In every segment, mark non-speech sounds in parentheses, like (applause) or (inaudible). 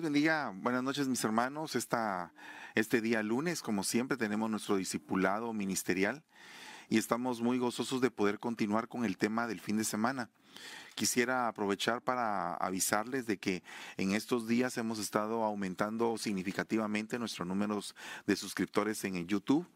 Les bendiga. Buenas noches, mis hermanos. Esta, este día lunes, como siempre, tenemos nuestro discipulado ministerial y estamos muy gozosos de poder continuar con el tema del fin de semana. Quisiera aprovechar para avisarles de que en estos días hemos estado aumentando significativamente nuestros números de suscriptores en YouTube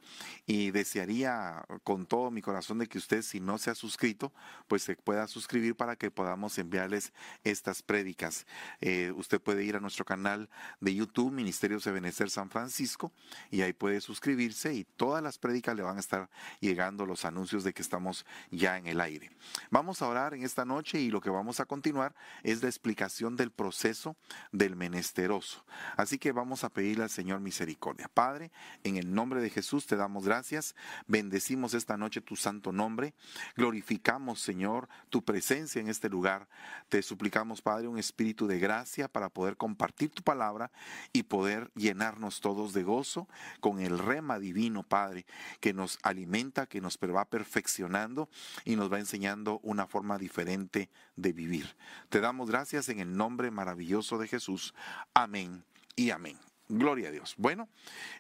y desearía con todo mi corazón de que usted, si no se ha suscrito, pues se pueda suscribir para que podamos enviarles estas prédicas. Eh, usted puede ir a nuestro canal de YouTube, Ministerios de Benecer San Francisco, y ahí puede suscribirse y todas las prédicas le van a estar llegando los anuncios de que estamos ya en el aire. Vamos a orar en esta noche y lo que vamos a continuar es la explicación del proceso del menesteroso. Así que vamos a pedirle al Señor misericordia. Padre, en el nombre de Jesús te damos gracias, bendecimos esta noche tu santo nombre, glorificamos Señor tu presencia en este lugar. Te suplicamos Padre un espíritu de gracia para poder compartir tu palabra y poder llenarnos todos de gozo con el rema divino Padre que nos alimenta, que nos va perfeccionando y nos va enseñando una forma diferente de vivir. Te damos gracias en el nombre maravilloso de Jesús. Amén y amén. Gloria a Dios. Bueno,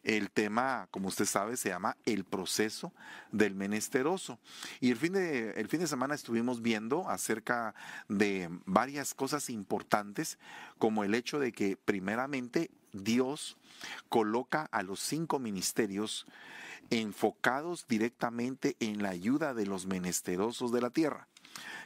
el tema, como usted sabe, se llama el proceso del menesteroso. Y el fin de, el fin de semana estuvimos viendo acerca de varias cosas importantes, como el hecho de que primeramente Dios coloca a los cinco ministerios enfocados directamente en la ayuda de los menesterosos de la tierra.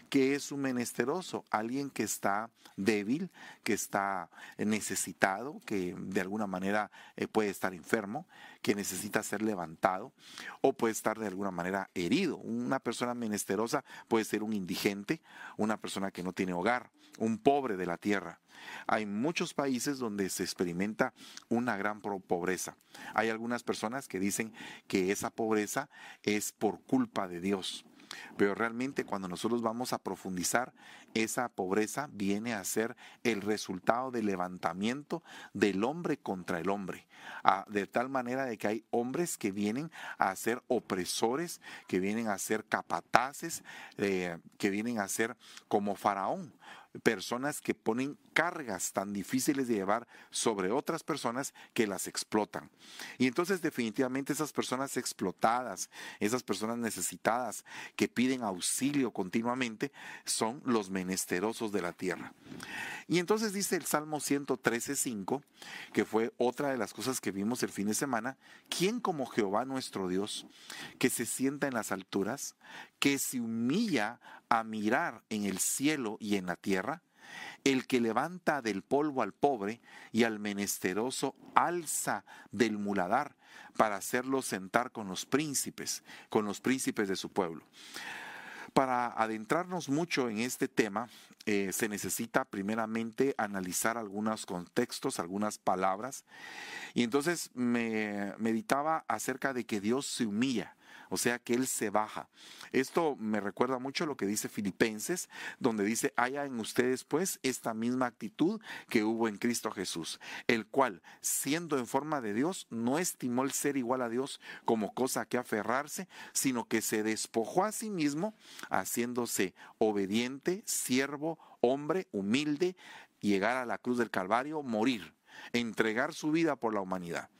¿Qué es un menesteroso? Alguien que está débil, que está necesitado, que de alguna manera eh, puede estar enfermo, que necesita ser levantado o puede estar de alguna manera herido. Una persona menesterosa puede ser un indigente, una persona que no tiene hogar, un pobre de la tierra. Hay muchos países donde se experimenta una gran pobreza. Hay algunas personas que dicen que esa pobreza es por culpa de Dios. Pero realmente cuando nosotros vamos a profundizar, esa pobreza viene a ser el resultado del levantamiento del hombre contra el hombre. de tal manera de que hay hombres que vienen a ser opresores, que vienen a ser capataces, eh, que vienen a ser como faraón personas que ponen cargas tan difíciles de llevar sobre otras personas que las explotan. Y entonces definitivamente esas personas explotadas, esas personas necesitadas que piden auxilio continuamente, son los menesterosos de la tierra. Y entonces dice el Salmo 113.5, que fue otra de las cosas que vimos el fin de semana, ¿quién como Jehová nuestro Dios, que se sienta en las alturas, que se humilla a mirar en el cielo y en la tierra, el que levanta del polvo al pobre y al menesteroso alza del muladar para hacerlo sentar con los príncipes, con los príncipes de su pueblo. Para adentrarnos mucho en este tema, eh, se necesita primeramente analizar algunos contextos, algunas palabras. Y entonces me meditaba acerca de que Dios se humilla o sea que Él se baja. Esto me recuerda mucho lo que dice Filipenses, donde dice, haya en ustedes pues esta misma actitud que hubo en Cristo Jesús, el cual, siendo en forma de Dios, no estimó el ser igual a Dios como cosa que aferrarse, sino que se despojó a sí mismo, haciéndose obediente, siervo, hombre, humilde, llegar a la cruz del Calvario, morir, entregar su vida por la humanidad.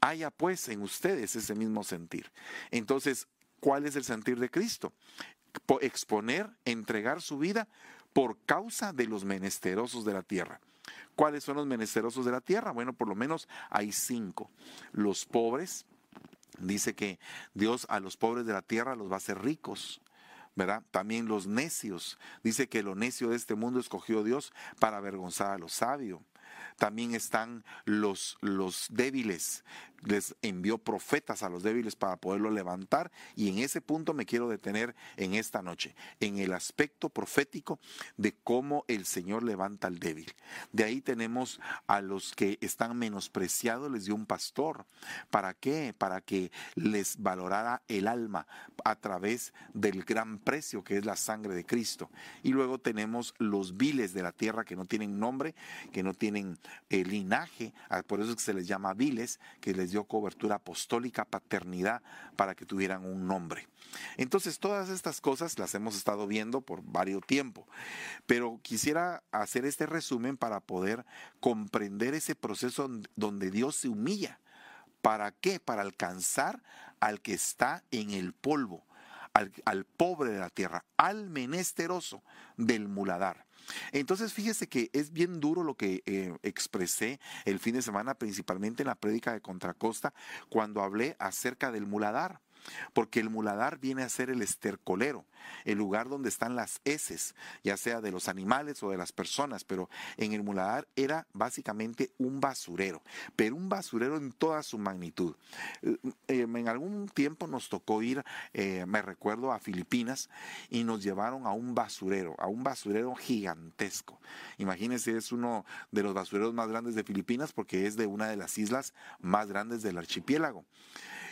Haya pues en ustedes ese mismo sentir. Entonces, ¿cuál es el sentir de Cristo? Exponer, entregar su vida por causa de los menesterosos de la tierra. ¿Cuáles son los menesterosos de la tierra? Bueno, por lo menos hay cinco. Los pobres, dice que Dios a los pobres de la tierra los va a hacer ricos. ¿verdad? También los necios. Dice que lo necio de este mundo escogió Dios para avergonzar a los sabios. También están los, los débiles. Les envió profetas a los débiles para poderlo levantar. Y en ese punto me quiero detener en esta noche, en el aspecto profético de cómo el Señor levanta al débil. De ahí tenemos a los que están menospreciados, les dio un pastor. ¿Para qué? Para que les valorara el alma a través del gran precio que es la sangre de Cristo. Y luego tenemos los viles de la tierra que no tienen nombre, que no tienen el linaje, por eso es que se les llama viles, que les dio cobertura apostólica, paternidad, para que tuvieran un nombre. Entonces, todas estas cosas las hemos estado viendo por varios tiempo, pero quisiera hacer este resumen para poder comprender ese proceso donde Dios se humilla. ¿Para qué? Para alcanzar al que está en el polvo, al, pobre de la tierra, al menesteroso del muladar. Entonces fíjese que es bien duro lo que eh, expresé el fin de semana, principalmente en la prédica de Contracosta, cuando hablé acerca del muladar porque el muladar viene a ser el estercolero, el lugar donde están las heces, ya sea de los animales o de las personas, pero en el muladar era básicamente un basurero, pero un basurero en toda su magnitud. Eh, en algún tiempo nos tocó ir, eh, me recuerdo, a Filipinas y nos llevaron a un basurero, a un basurero gigantesco. Imagínense, es uno de los basureros más grandes de Filipinas porque es de una de las islas más grandes del archipiélago.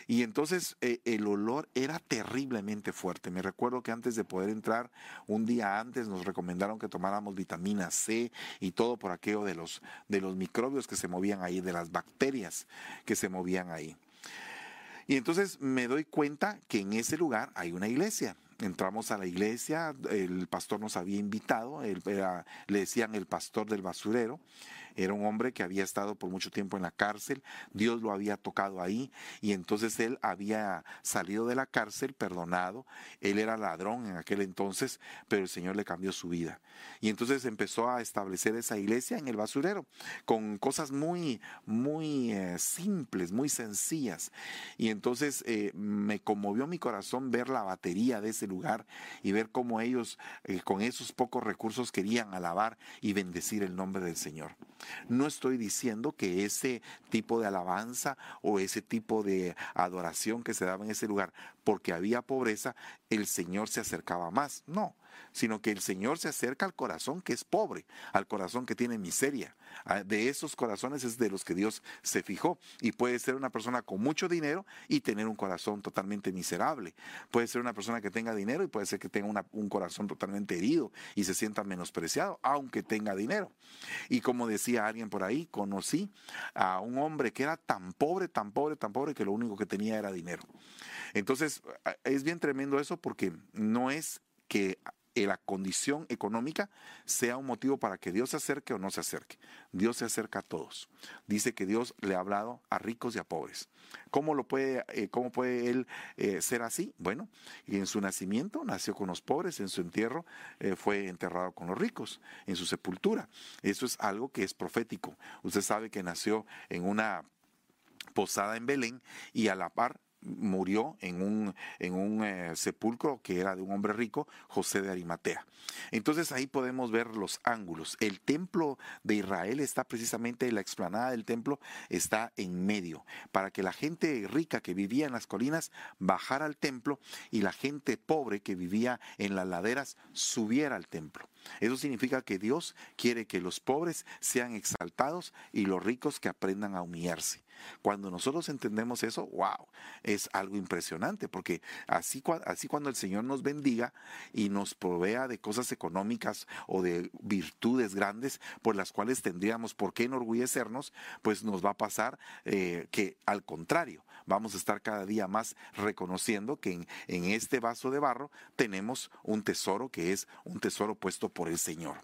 Y entonces eh, el olor era terriblemente fuerte. Me recuerdo que antes de poder entrar, un día antes nos recomendaron que tomáramos vitamina C y todo por aquello de los, de los microbios que se movían ahí, de las bacterias que se movían ahí. Y entonces me doy cuenta que en ese lugar hay una iglesia. Entramos a la iglesia, el pastor nos había invitado, le decían el pastor del basurero, era un hombre que había estado por mucho tiempo en la cárcel, Dios lo había tocado ahí y entonces él había salido de la cárcel perdonado, él era ladrón en aquel entonces, pero el Señor le cambió su vida. Y entonces empezó a establecer esa iglesia en el basurero con cosas muy, muy eh, simples, muy sencillas. Y entonces eh, me conmovió mi corazón ver la batería de ese lugar y ver cómo ellos eh, con esos pocos recursos querían alabar y bendecir el nombre del Señor. No estoy diciendo que ese tipo de alabanza o ese tipo de adoración que se daba en ese lugar, porque había pobreza, el Señor se acercaba más. No, sino que el Señor se acerca al corazón que es pobre, al corazón que tiene miseria. Ah, de esos corazones es de los que Dios se fijó. Y puede ser una persona con mucho dinero y tener un corazón totalmente miserable. Puede ser una persona que tenga dinero y puede ser que tenga un corazón totalmente herido y se sienta menospreciado, aunque tenga dinero. Y como decía alguien por ahí, conocí a un hombre que era tan pobre, tan pobre, tan pobre que lo único que tenía era dinero. Entonces, es bien tremendo eso porque no es que la condición económica sea un motivo para que Dios se acerque o no se acerque. Dios se acerca a todos. Dice que Dios le ha hablado a ricos y a pobres. ¿Cómo, lo puede, eh, cómo puede él eh, ser así? Bueno, en su nacimiento nació con los pobres, en su entierro eh, fue enterrado con los ricos, en su sepultura. Eso es algo que es profético. Usted sabe que nació en una posada en Belén y a la par murió en un, en un eh, sepulcro que era de un hombre rico, José de Arimatea. Entonces ahí podemos ver los ángulos. El templo de Israel está precisamente, la explanada del templo está en medio, para que la gente rica que vivía en las colinas bajara al templo y la gente pobre que vivía en las laderas subiera al templo. Eso significa que Dios quiere que los pobres sean exaltados y los ricos que aprendan a humillarse. Cuando nosotros entendemos eso, wow, es algo impresionante, porque así, así cuando el Señor nos bendiga y nos provea de cosas económicas o de virtudes grandes por las cuales tendríamos por qué enorgullecernos, pues nos va a pasar eh, que al contrario, vamos a estar cada día más reconociendo que en, en este vaso de barro tenemos un tesoro que es un tesoro puesto por el Señor.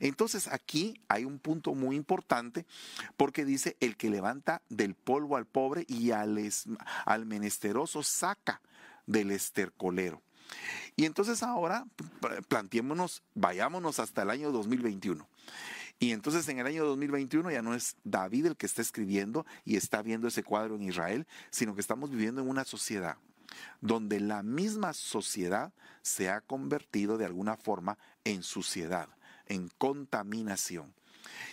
Entonces aquí hay un punto muy importante porque dice el que levanta del polvo al pobre y al, menesteroso saca del estercolero. Y entonces ahora planteémonos, vayámonos hasta el año 2021. Y entonces en el año 2021 ya no es David el que está escribiendo y está viendo ese cuadro en Israel, sino que estamos viviendo en una sociedad donde la misma sociedad se ha convertido de alguna forma en suciedad, en contaminación.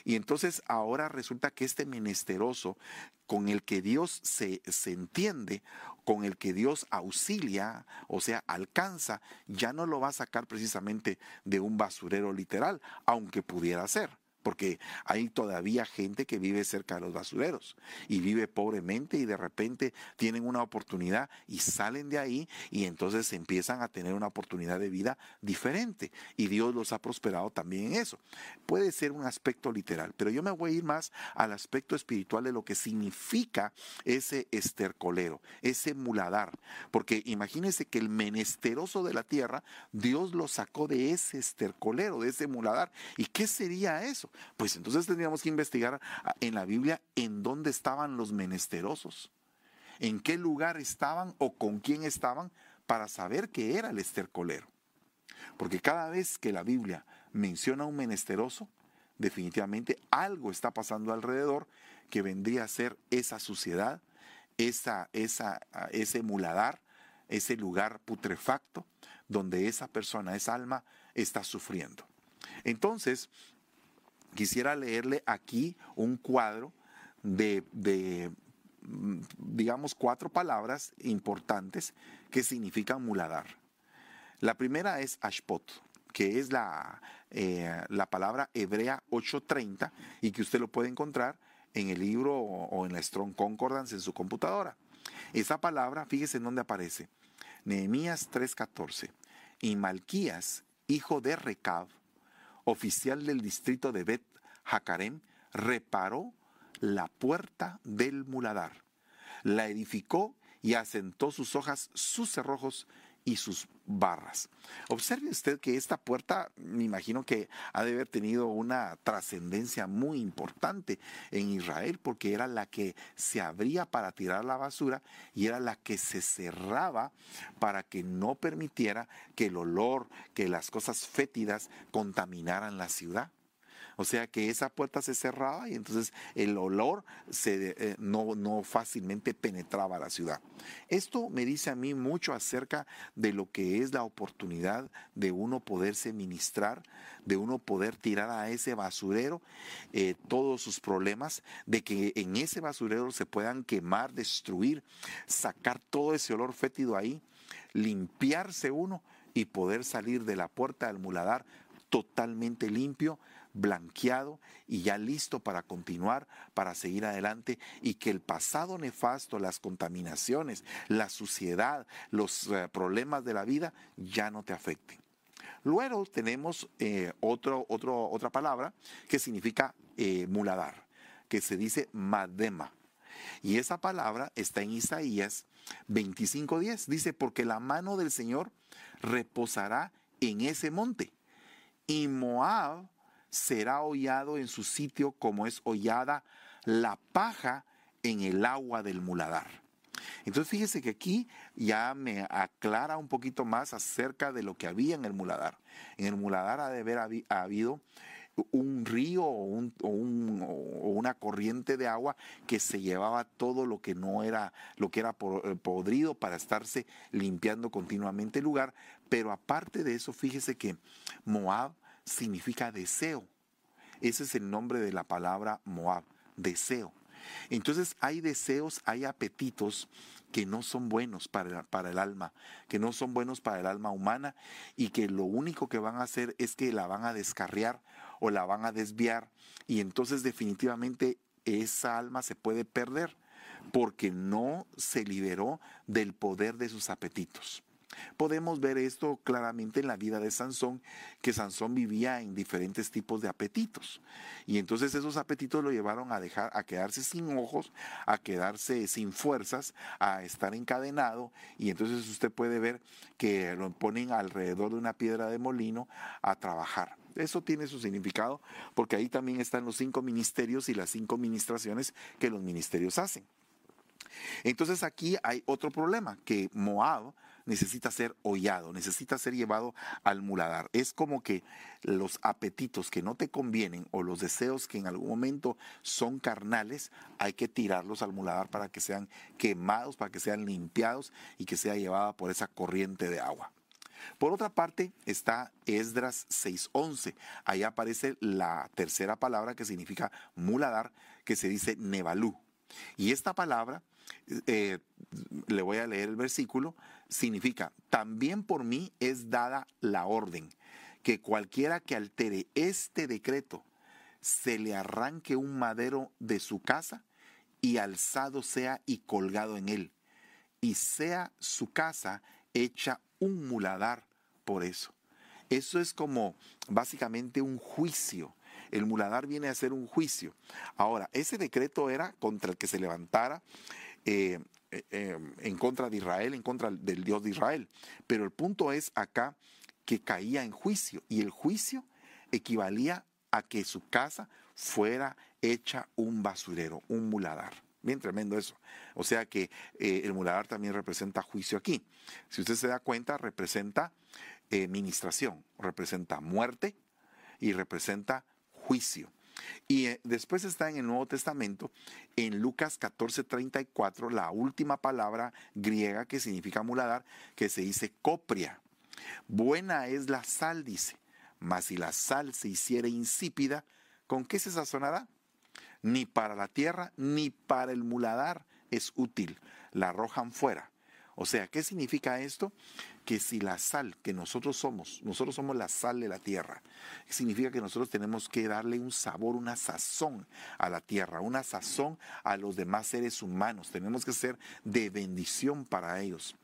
Y entonces ahora resulta que este menesteroso con el que Dios se, se, entiende, con el que Dios auxilia, o sea, alcanza, ya no lo va a sacar precisamente de un basurero literal, aunque pudiera ser porque hay todavía gente que vive cerca de los basureros y vive pobremente y de repente tienen una oportunidad y salen de ahí y entonces empiezan a tener una oportunidad de vida diferente y Dios los ha prosperado también en eso. Puede ser un aspecto literal, pero yo me voy a ir más al aspecto espiritual de lo que significa ese estercolero, ese muladar, porque imagínense que el menesteroso de la tierra, Dios lo sacó de ese estercolero, de ese muladar. ¿Y qué sería eso? Pues entonces tendríamos que investigar ah, en la Biblia en dónde estaban los menesterosos, en qué lugar estaban o con quién estaban para saber qué era el estercolero. Porque cada vez que la Biblia menciona un menesteroso, definitivamente algo está pasando alrededor que vendría a ser esa suciedad, esa, esa, ah, ese muladar, ese lugar putrefacto donde esa persona, esa alma, está sufriendo. Entonces, quisiera leerle aquí un cuadro de, mm, digamos, cuatro palabras importantes que significan muladar. La primera es ashpot, que es la, eh, la palabra hebrea 830 y que usted lo puede encontrar en el libro o, en la Strong Concordance en su computadora. Esa palabra, fíjese en dónde aparece. Nehemías 3:14. Y Malquías, hijo de Recab, oficial del distrito de Bet Hakarem, reparó la puerta del muladar, la edificó y asentó sus hojas, sus cerrojos y sus barras. Observe usted que esta puerta, me imagino que ha de haber tenido una trascendencia muy importante en Israel, porque era la que se abría para tirar la basura y era la que se cerraba para que no permitiera que el olor, que las cosas fétidas contaminaran la ciudad. O sea que esa puerta se cerraba y entonces el olor se, eh, no, no fácilmente penetraba la ciudad. Esto me dice a mí mucho acerca de lo que es la oportunidad de uno poderse ministrar, de uno poder tirar a ese basurero eh, todos sus problemas, de que en ese basurero se puedan quemar, destruir, sacar todo ese olor fétido ahí, limpiarse uno y poder salir de la puerta del muladar totalmente limpio, blanqueado y ya listo para continuar, para seguir adelante y que el pasado nefasto, las contaminaciones, la suciedad, los eh, problemas de la vida ya no te afecten. Luego tenemos eh, otra palabra que significa eh, muladar, que se dice madema. Y esa palabra está en Isaías 25:10. Dice, porque la mano del Señor reposará en ese monte. Y Moab será hollado en su sitio como es hollada la paja en el agua del muladar. Entonces fíjese que aquí ya me aclara un poquito más acerca de lo que había en el muladar. En el muladar ha de haber habido un río o, una corriente de agua que se llevaba todo lo que no era, lo que era eh, podrido para estarse limpiando continuamente el lugar. Pero aparte de eso, fíjese que Moab significa deseo. Ese es el nombre de la palabra Moab, deseo. Entonces hay deseos, hay apetitos que no son buenos para, para, el alma, que no son buenos para el alma humana y que lo único que van a hacer es que la van a descarriar o la van a desviar y entonces definitivamente esa alma se puede perder porque no se liberó del poder de sus apetitos. Podemos ver esto claramente en la vida de Sansón, que Sansón vivía en diferentes tipos de apetitos. Y entonces esos apetitos lo llevaron a dejar a quedarse sin ojos, a quedarse sin fuerzas, a estar encadenado y entonces usted puede ver que lo ponen alrededor de una piedra de molino a trabajar. Eso tiene su significado porque ahí también están los cinco ministerios y las cinco ministraciones que los ministerios hacen. Entonces aquí hay otro problema, que Moab necesita ser hollado, necesita ser llevado al muladar. Es como que los apetitos que no te convienen o los deseos que en algún momento son carnales, hay que tirarlos al muladar para que sean quemados, para que sean limpiados y que sea llevada por esa corriente de agua. Por otra parte está Esdras 6.11. Ahí aparece la tercera palabra que significa muladar, que se dice nebalú. Y esta palabra eh, le voy a leer el versículo, significa, también por mí es dada la orden, que cualquiera que altere este decreto se le arranque un madero de su casa y alzado sea y colgado en él, y sea su casa hecha un muladar por eso. Eso es como básicamente un juicio. El muladar viene a ser un juicio. Ahora, ese decreto era contra el que se levantara eh, eh, eh, en contra de Israel, en contra del Dios de Israel. Pero el punto es acá que caía en juicio y el juicio equivalía a que su casa fuera hecha un basurero, un muladar. Bien tremendo eso. O sea que el muladar también representa juicio aquí. Si usted se da cuenta, representa administración, representa muerte y representa juicio. Y eh, después está en el Nuevo Testamento, en Lucas 14:34, la última palabra griega que significa muladar, que se dice copria. Buena es la sal, dice, mas si la sal se hiciera insípida, ¿con qué se sazonará? Ni para la tierra, ni para el muladar es útil. La arrojan fuera. O sea, ¿qué significa esto? Que si la sal que nosotros somos, nosotros somos la sal de la tierra, significa que nosotros tenemos que darle un sabor, una sazón a la tierra, una sazón a los demás seres humanos, tenemos que ser de bendición para ellos.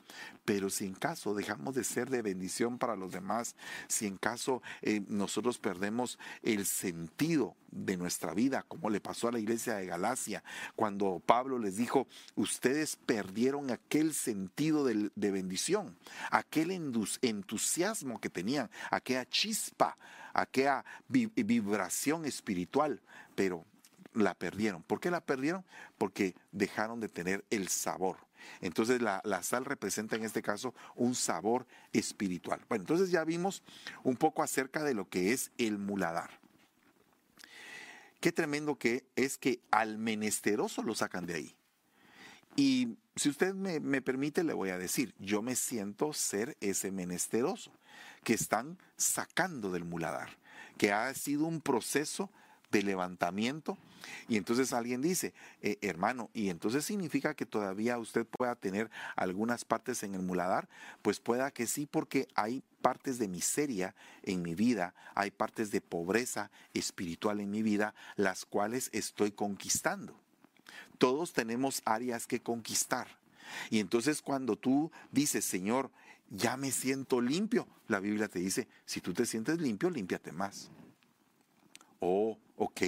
Pero si en caso dejamos de ser de bendición para los demás, si en caso eh, nosotros perdemos el sentido de nuestra vida, como le pasó a la iglesia de Galacia, cuando Pablo les dijo, ustedes perdieron aquel sentido de, de bendición, aquel entusiasmo que tenían, aquella chispa, aquella vibración espiritual, pero la perdieron. ¿Por qué la perdieron? Porque dejaron de tener el sabor. Entonces la, la, sal representa en este caso un sabor espiritual. Bueno, entonces ya vimos un poco acerca de lo que es el muladar. Qué tremendo que es que al menesteroso lo sacan de ahí. Y si usted me, permite, le voy a decir, yo me siento ser ese menesteroso que están sacando del muladar, que ha sido un proceso de levantamiento. Y entonces alguien dice, eh, hermano, ¿y entonces significa que todavía usted pueda tener algunas partes en el muladar? Pues pueda que sí, porque hay partes de miseria en mi vida, hay partes de pobreza espiritual en mi vida, las cuales estoy conquistando. Todos tenemos áreas que conquistar. Y entonces cuando tú dices, Señor, ya me siento limpio, la Biblia te dice, si tú te sientes limpio, límpiate más. Oh, ok.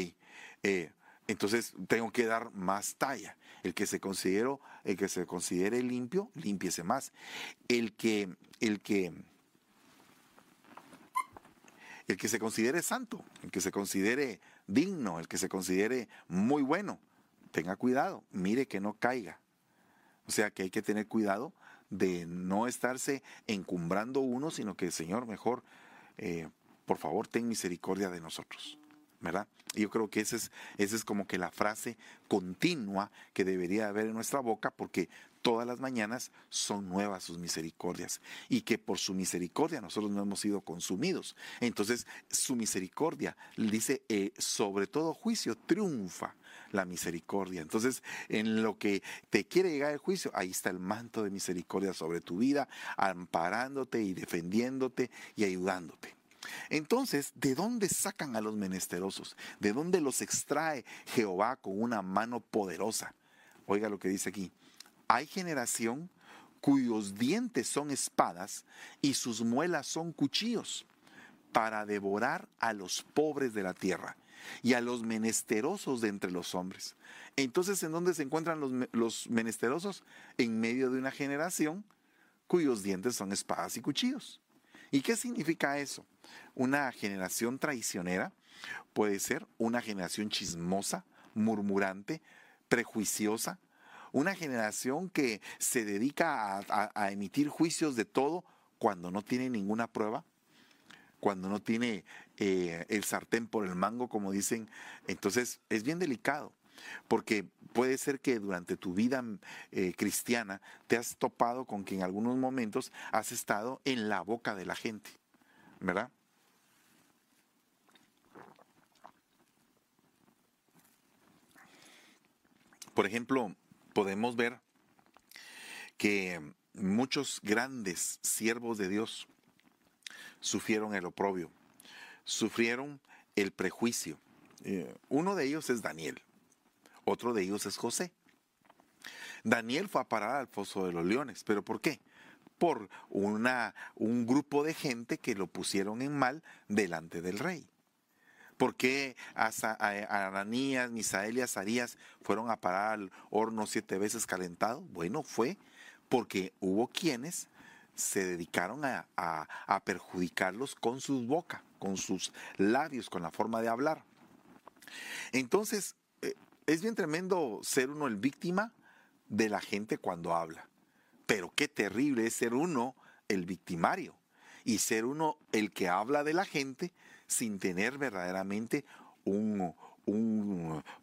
Eh, entonces tengo que dar más talla. El que se considere, el que se considere limpio, límpiese más. El que, el que, el que se considere santo, el que se considere digno, el que se considere muy bueno, tenga cuidado, mire que no caiga. O sea que hay que tener cuidado de no estarse encumbrando uno, sino que, Señor, mejor, eh, por favor, ten misericordia de nosotros. ¿verdad? yo creo que esa es, es como que la frase continua que debería haber en nuestra boca, porque todas las mañanas son nuevas sus misericordias y que por su misericordia nosotros no hemos sido consumidos. Entonces, su misericordia, dice, eh, sobre todo juicio, triunfa la misericordia. Entonces, en lo que te quiere llegar el juicio, ahí está el manto de misericordia sobre tu vida, amparándote y defendiéndote y ayudándote. Entonces, ¿de dónde sacan a los menesterosos? ¿De dónde los extrae Jehová con una mano poderosa? Oiga lo que dice aquí. Hay generación cuyos dientes son espadas y sus muelas son cuchillos para devorar a los pobres de la tierra y a los menesterosos de entre los hombres. Entonces, ¿en dónde se encuentran los, los menesterosos? En medio de una generación cuyos dientes son espadas y cuchillos. ¿Y qué significa eso? Una generación traicionera puede ser una generación chismosa, murmurante, prejuiciosa, una generación que se dedica a, emitir juicios de todo cuando no tiene ninguna prueba, cuando no tiene eh, el sartén por el mango, como dicen. Entonces es bien delicado, porque puede ser que durante tu vida eh, cristiana te has topado con que en algunos momentos has estado en la boca de la gente, ¿verdad? Por ejemplo, podemos ver que muchos grandes siervos de Dios sufrieron el oprobio, sufrieron el prejuicio, Eh, uno de ellos es Daniel, otro de ellos es José. Daniel fue a parar al foso de los leones, pero ¿por qué? Por una, un grupo de gente que lo pusieron en mal delante del rey. ¿Por qué Ananías, Misael y Azarías fueron a parar al horno siete veces calentado? Bueno, fue porque hubo quienes se dedicaron a, perjudicarlos con sus bocas, con sus labios, con la forma de hablar. Entonces, eh, es bien tremendo ser uno el víctima de la gente cuando habla. Pero qué terrible es ser uno el victimario y ser uno el que habla de la gente sin tener verdaderamente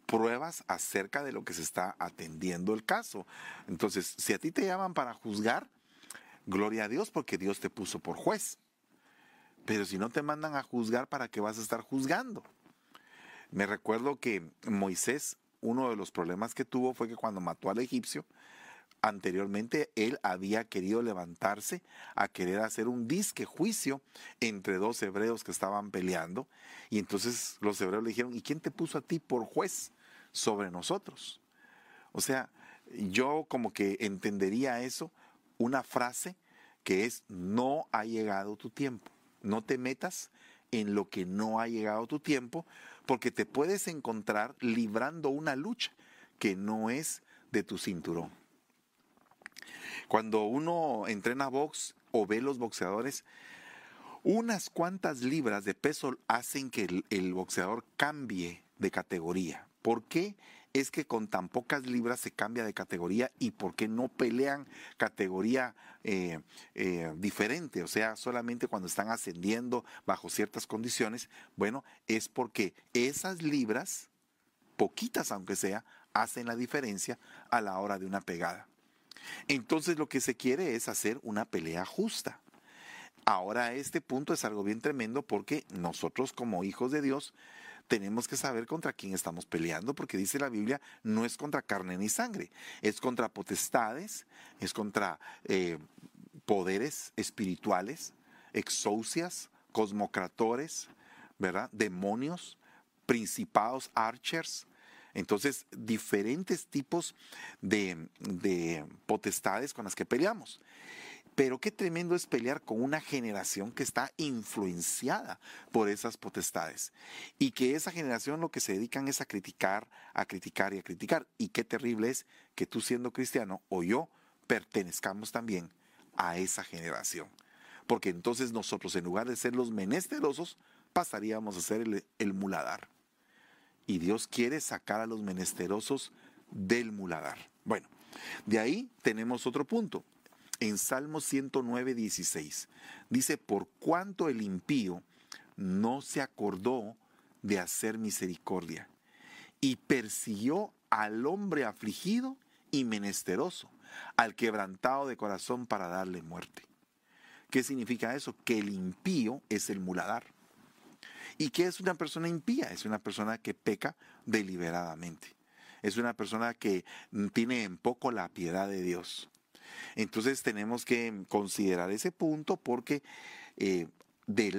pruebas acerca de lo que se está atendiendo el caso. Entonces, si a ti te llaman para juzgar, gloria a Dios porque Dios te puso por juez. Pero si no te mandan a juzgar, ¿para qué vas a estar juzgando? Me recuerdo que Moisés, uno de los problemas que tuvo fue que cuando mató al egipcio, anteriormente él había querido levantarse a querer hacer un disque juicio entre dos hebreos que estaban peleando. Y entonces los hebreos le dijeron, ¿y quién te puso a ti por juez sobre nosotros? O sea, yo como que entendería eso, una frase que es, no ha llegado tu tiempo, no te metas en lo que no ha llegado tu tiempo, porque te puedes encontrar librando una lucha que no es de tu cinturón. Cuando uno entrena box o ve los boxeadores, unas cuantas libras de peso hacen que el, boxeador cambie de categoría. ¿Por qué? Es que con tan pocas libras se cambia de categoría y por qué no pelean categoría eh, eh, diferente, o sea, solamente cuando están ascendiendo bajo ciertas condiciones, bueno, es porque esas libras, poquitas aunque sea, hacen la diferencia a la hora de una pegada. Entonces lo que se quiere es hacer una pelea justa. Ahora este punto es algo bien tremendo porque nosotros como hijos de Dios tenemos que saber contra quién estamos peleando, porque dice la Biblia, no es contra carne ni sangre, es contra potestades, es contra eh, poderes espirituales, exousias, cosmocratores, ¿verdad? Demonios, principados, archers. Entonces, diferentes tipos de, de potestades con las que peleamos. Pero qué tremendo es pelear con una generación que está influenciada por esas potestades y que esa generación lo que se dedican es a criticar, a criticar y a criticar. Y qué terrible es que tú siendo cristiano o yo pertenezcamos también a esa generación. Porque entonces nosotros en lugar de ser los menesterosos pasaríamos a ser el, el muladar. Y Dios quiere sacar a los menesterosos del muladar. Bueno, de ahí tenemos otro punto en Salmo 109, 16. Dice, por cuanto el impío no se acordó de hacer misericordia y persiguió al hombre afligido y menesteroso, al quebrantado de corazón para darle muerte. ¿Qué significa eso? Que el impío es el muladar. ¿Y qué es una persona impía? Es una persona que peca deliberadamente. Es una persona que tiene en poco la piedad de Dios. Entonces tenemos que considerar ese punto porque eh,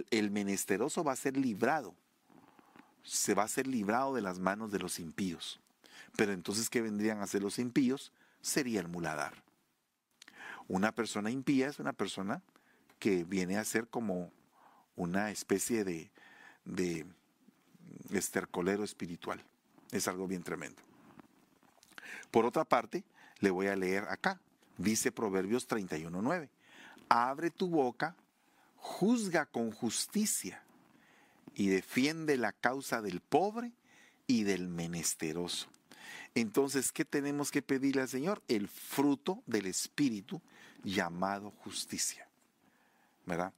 el menesteroso va a ser librado, se va a ser librado de las manos de los impíos. Pero entonces, ¿qué vendrían a ser los impíos? Sería el muladar. Una persona impía es una persona que viene a ser como una especie de, de estercolero espiritual. Es algo bien tremendo. Por otra parte, le voy a leer acá, Dice Proverbios 31.9, abre tu boca, juzga con justicia y defiende la causa del pobre y del menesteroso. Entonces, ¿qué tenemos que pedirle al Señor? El fruto del Espíritu llamado justicia. ¿Verdad?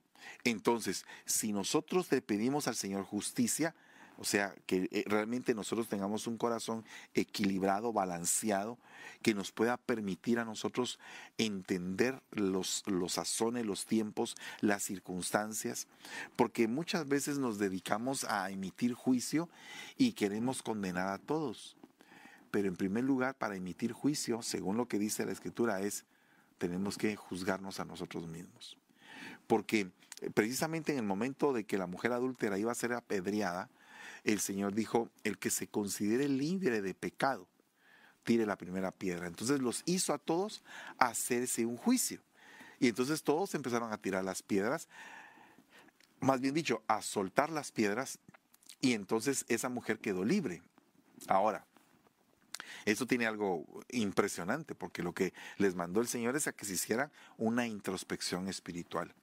Entonces, si nosotros le pedimos al Señor justicia, o sea, que eh, realmente nosotros tengamos un corazón equilibrado, balanceado, que nos pueda permitir a nosotros entender los, los sazones, los tiempos, las circunstancias, porque muchas veces nos dedicamos a emitir juicio y queremos condenar a todos. Pero en primer lugar, para emitir juicio, según lo que dice la Escritura, es tenemos que juzgarnos a nosotros mismos. Porque eh, precisamente en el momento de que la mujer adúltera iba a ser apedreada, el Señor dijo, el que se considere libre de pecado, tire la primera piedra. Entonces los hizo a todos hacerse un juicio. Y entonces todos empezaron a tirar las piedras, más bien dicho, a soltar las piedras, y entonces esa mujer quedó libre. Ahora, eso tiene algo impresionante, porque lo que les mandó el Señor es a que se hiciera una introspección espiritual,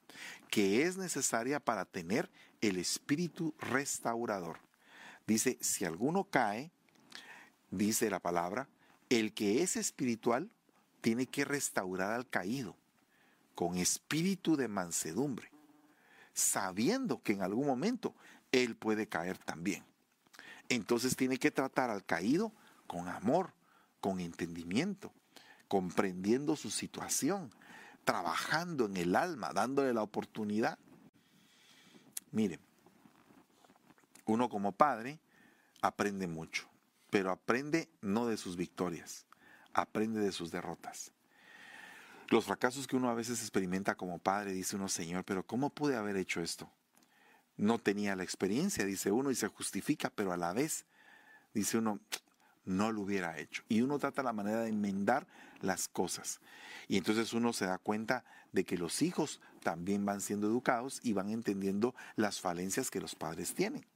que es necesaria para tener el espíritu restaurador. Dice, si alguno cae, dice la palabra, el que es espiritual tiene que restaurar al caído con espíritu de mansedumbre, sabiendo que en algún momento él puede caer también. Entonces tiene que tratar al caído con amor, con entendimiento, comprendiendo su situación, trabajando en el alma, dándole la oportunidad. Miren, uno como padre aprende mucho, pero aprende no de sus victorias, aprende de sus derrotas. Los fracasos que uno a veces experimenta como padre, dice uno, Señor, pero ¿cómo pude haber hecho esto? No tenía la experiencia, dice uno, y se justifica, pero a la vez dice uno, no lo hubiera hecho. Y uno trata la manera de enmendar las cosas. Y entonces uno se da cuenta de que los hijos también van siendo educados y van entendiendo las falencias que los padres tienen.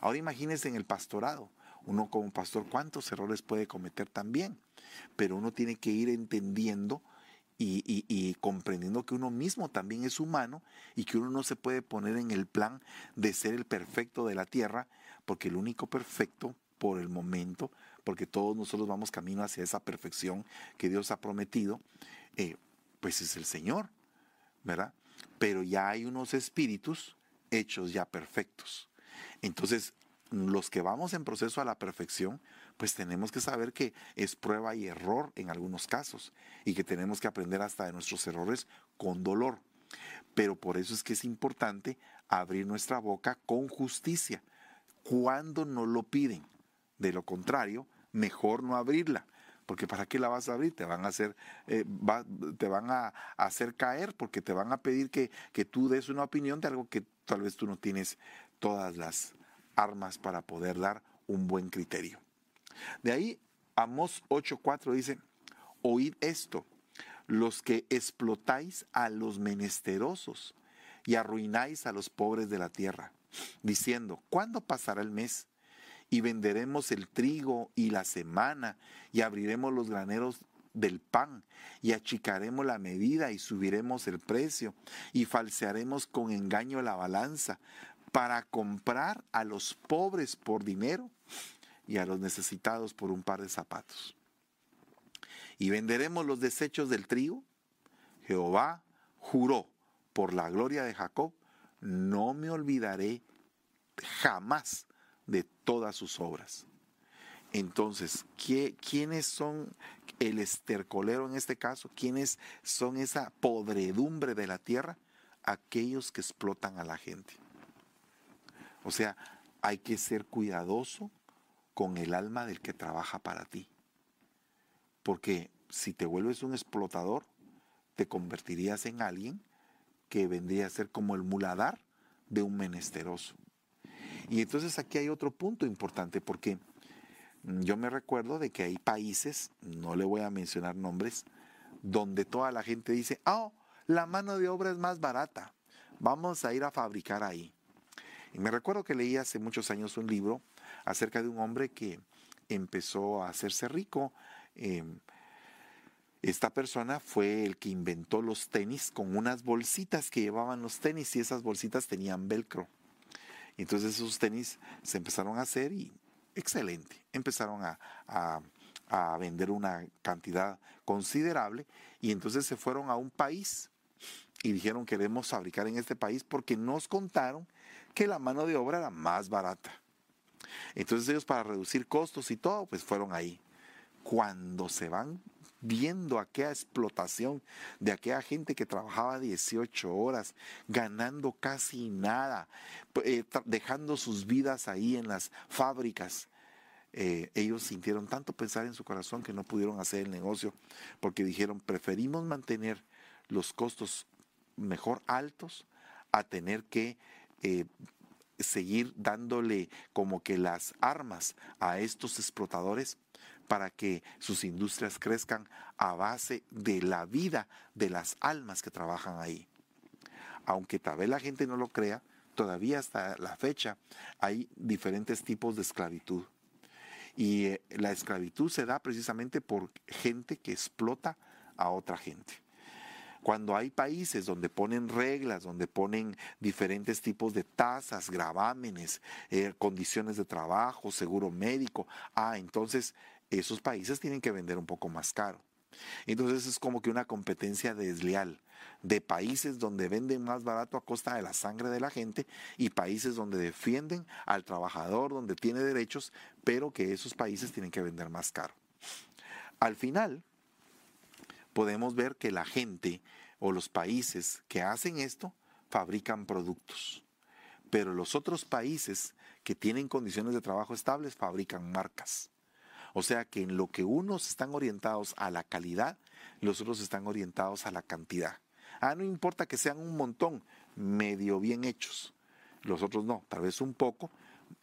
Ahora imagínense en el pastorado. Uno como pastor, ¿cuántos errores puede cometer también? Pero uno tiene que ir entendiendo y, comprendiendo que uno mismo también es humano y que uno no se puede poner en el plan de ser el perfecto de la tierra, porque el único perfecto por el momento porque todos nosotros vamos camino hacia esa perfección que Dios ha prometido, eh, pues es el Señor, ¿verdad? Pero ya hay unos espíritus hechos ya perfectos. Entonces, los que vamos en proceso a la perfección, pues tenemos que saber que es prueba y error en algunos casos y que tenemos que aprender hasta de nuestros errores con dolor. Pero por eso es que es importante abrir nuestra boca con justicia cuando nos lo piden. De lo contrario, mejor no abrirla. Porque ¿para qué la vas a abrir? Te van a hacer, eh, te van a hacer caer porque te van a pedir que, que tú des una opinión de algo que tal vez tú no tienes todas las armas para poder dar un buen criterio. De ahí, Amos 8.4 dice, oíd esto, los que explotáis a los menesterosos y arruináis a los pobres de la tierra, diciendo, ¿cuándo pasará el mes y venderemos el trigo y la semana y abriremos los graneros del pan y achicaremos la medida y subiremos el precio y falsearemos con engaño la balanza para comprar a los pobres por dinero y a los necesitados por un par de zapatos. Y venderemos los desechos del trigo. Jehová juró por la gloria de Jacob, no me olvidaré jamás de todas sus obras. Entonces, ¿quiénes son el estercolero en este caso? ¿Quiénes son esa podredumbre de la tierra? Aquellos que explotan a la gente. O sea, hay que ser cuidadoso con el alma del que trabaja para ti. Porque si te vuelves un explotador, te convertirías en alguien que vendría a ser como el muladar de un menesteroso. Y entonces aquí hay otro punto importante porque yo me recuerdo de que hay países, no le voy a mencionar nombres, donde toda la gente dice, oh, la mano de obra es más barata, vamos a ir a fabricar ahí. Y me recuerdo que leí hace muchos años un libro acerca de un hombre que empezó a hacerse rico. Em, esta persona fue el que inventó los tenis con unas bolsitas que llevaban los tenis y esas bolsitas tenían velcro. Entonces esos tenis se empezaron a hacer y excelente. Empezaron a, a, vender una cantidad considerable y entonces se fueron a un país y dijeron queremos fabricar en este país porque nos contaron que la mano de obra era más barata. Entonces ellos para reducir costos y todo, pues fueron ahí. Cuando se van viendo aquella explotación de aquella gente que trabajaba 18 horas, ganando casi nada, eh, dejando sus vidas ahí en las fábricas. Eh, ellos sintieron tanto pensar en su corazón que no pudieron hacer el negocio porque dijeron, preferimos mantener los costos mejor altos a tener que eh, seguir dándole como que las armas a estos explotadores para que sus industrias crezcan a base de la vida de las almas que trabajan ahí. Aunque tal vez la gente no lo crea, todavía hasta la fecha hay diferentes tipos de esclavitud. Y eh, la esclavitud se da precisamente por gente que explota a otra gente. Cuando hay países donde ponen reglas, donde ponen diferentes tipos de tasas, gravámenes, eh, condiciones de trabajo, seguro médico, ah, entonces esos países tienen que vender un poco más caro. Entonces es como que una competencia desleal de países donde venden más barato a costa de la sangre de la gente y países donde defienden al trabajador, donde tiene derechos, pero que esos países tienen que vender más caro. Al final, podemos ver que la gente o los países que hacen esto fabrican productos, pero los otros países que tienen condiciones de trabajo estables fabrican marcas. O sea que en lo que unos están orientados a la calidad, los otros están orientados a la cantidad. Ah, no importa que sean un montón, medio bien hechos. Los otros no, tal vez un poco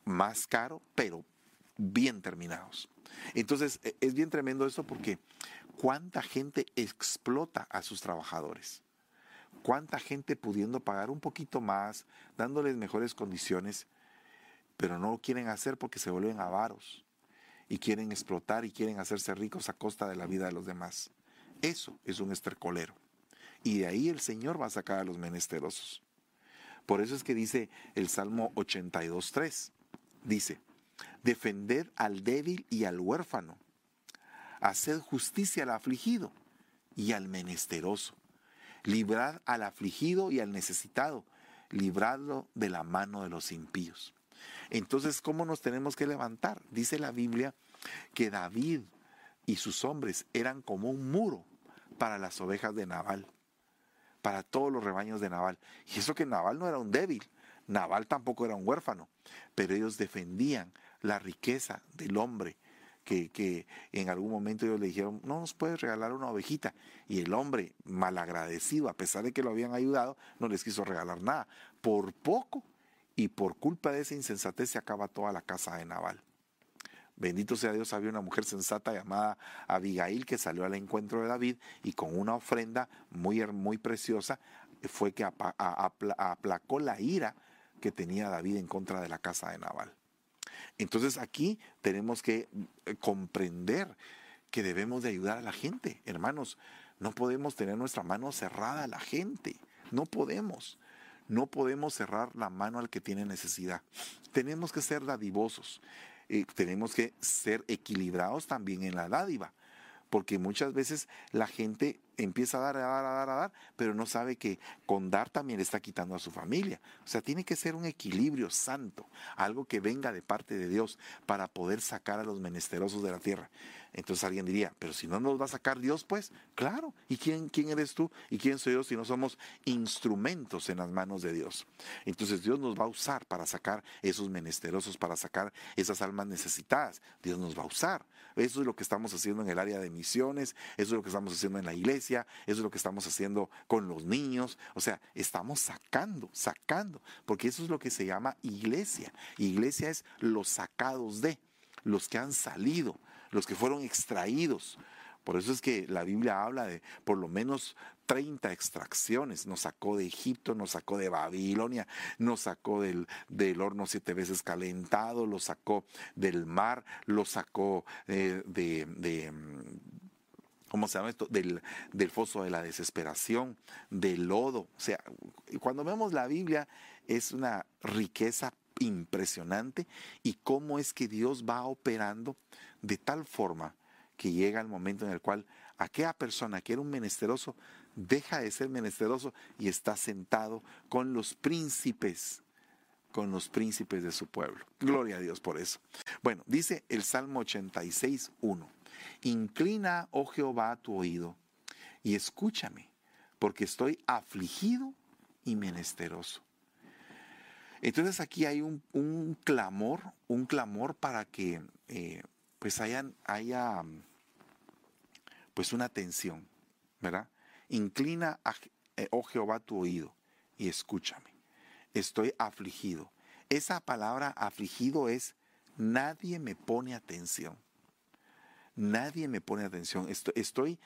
más caro, pero bien terminados. Entonces, e, es bien tremendo eso porque cuánta gente explota a sus trabajadores. Cuánta gente pudiendo pagar un poquito más, dándoles mejores condiciones, pero no lo quieren hacer porque se vuelven avaros y quieren explotar y quieren hacerse ricos a costa de la vida de los demás. Eso es un estercolero. Y de ahí el Señor va a sacar a los menesterosos. Por eso es que dice el Salmo 82.3. Dice, defender al débil y al huérfano, haced justicia al afligido y al menesteroso, librad al afligido y al necesitado, libradlo de la mano de los impíos. Entonces, ¿cómo nos tenemos que levantar? Dice la Biblia que David y sus hombres eran como un muro para las ovejas de Nabal, para todos los rebaños de Nabal. Y eso que Nabal no era un débil, Nabal tampoco era un huérfano, pero ellos defendían la riqueza del hombre. Que, en algún momento ellos le dijeron, no nos puedes regalar una ovejita. Y el hombre, malagradecido, a pesar de que lo habían ayudado, no les quiso regalar nada. Por poco y por culpa de esa insensatez se acaba toda la casa de Nabal. Bendito sea Dios, había una mujer sensata llamada Abigail que salió al encuentro de David y con una ofrenda muy, muy preciosa fue que aplacó la ira que tenía David en contra de la casa de Nabal. Entonces aquí tenemos que eh, comprender que debemos de ayudar a la gente. Hermanos, no podemos tener nuestra mano cerrada a la gente. No podemos. No podemos cerrar la mano al que tiene necesidad. Tenemos que ser dadivosos. Eh, tenemos que ser equilibrados también en la dádiva. Porque muchas veces la gente empieza a dar, a dar, a dar, a dar, pero no sabe que con dar también está quitando a su familia. O sea, tiene que ser un equilibrio santo, algo que venga de parte de Dios para poder sacar a los menesterosos de la tierra. Entonces alguien diría, pero si no nos va a sacar Dios, pues claro, ¿y quién, quién eres tú y quién soy yo si no somos instrumentos en las manos de Dios? Entonces Dios nos va a usar para sacar esos menesterosos, para sacar esas almas necesitadas. Dios nos va a usar. Eso es lo que estamos haciendo en el área de misiones, eso es lo que estamos haciendo en la iglesia eso es lo que estamos haciendo con los niños, o sea, estamos sacando, sacando, porque eso es lo que se llama iglesia. Iglesia es los sacados de, los que han salido, los que fueron extraídos. Por eso es que la Biblia habla de por lo menos 30 extracciones. Nos sacó de Egipto, nos sacó de Babilonia, nos sacó del, del horno siete veces calentado, lo sacó del mar, lo sacó eh, de, de, ¿cómo se llama esto? Del, del foso de la desesperación, del lodo. O sea, cuando vemos la Biblia es una riqueza impresionante y cómo es que Dios va operando de tal forma que llega el momento en el cual aquella persona que era un menesteroso deja de ser menesteroso y está sentado con los príncipes, con los príncipes de su pueblo. Gloria a Dios por eso. Bueno, dice el Salmo 86, 1. Inclina, oh Jehová, tu oído y escúchame, porque estoy afligido y menesteroso. Entonces aquí hay un, clamor, un clamor para que eh, pues haya pues una atención, ¿verdad? Inclina, eh, oh Jehová, tu oído y escúchame. Estoy afligido. Esa palabra afligido es nadie me pone atención. Nadie me pone atención. Estoy,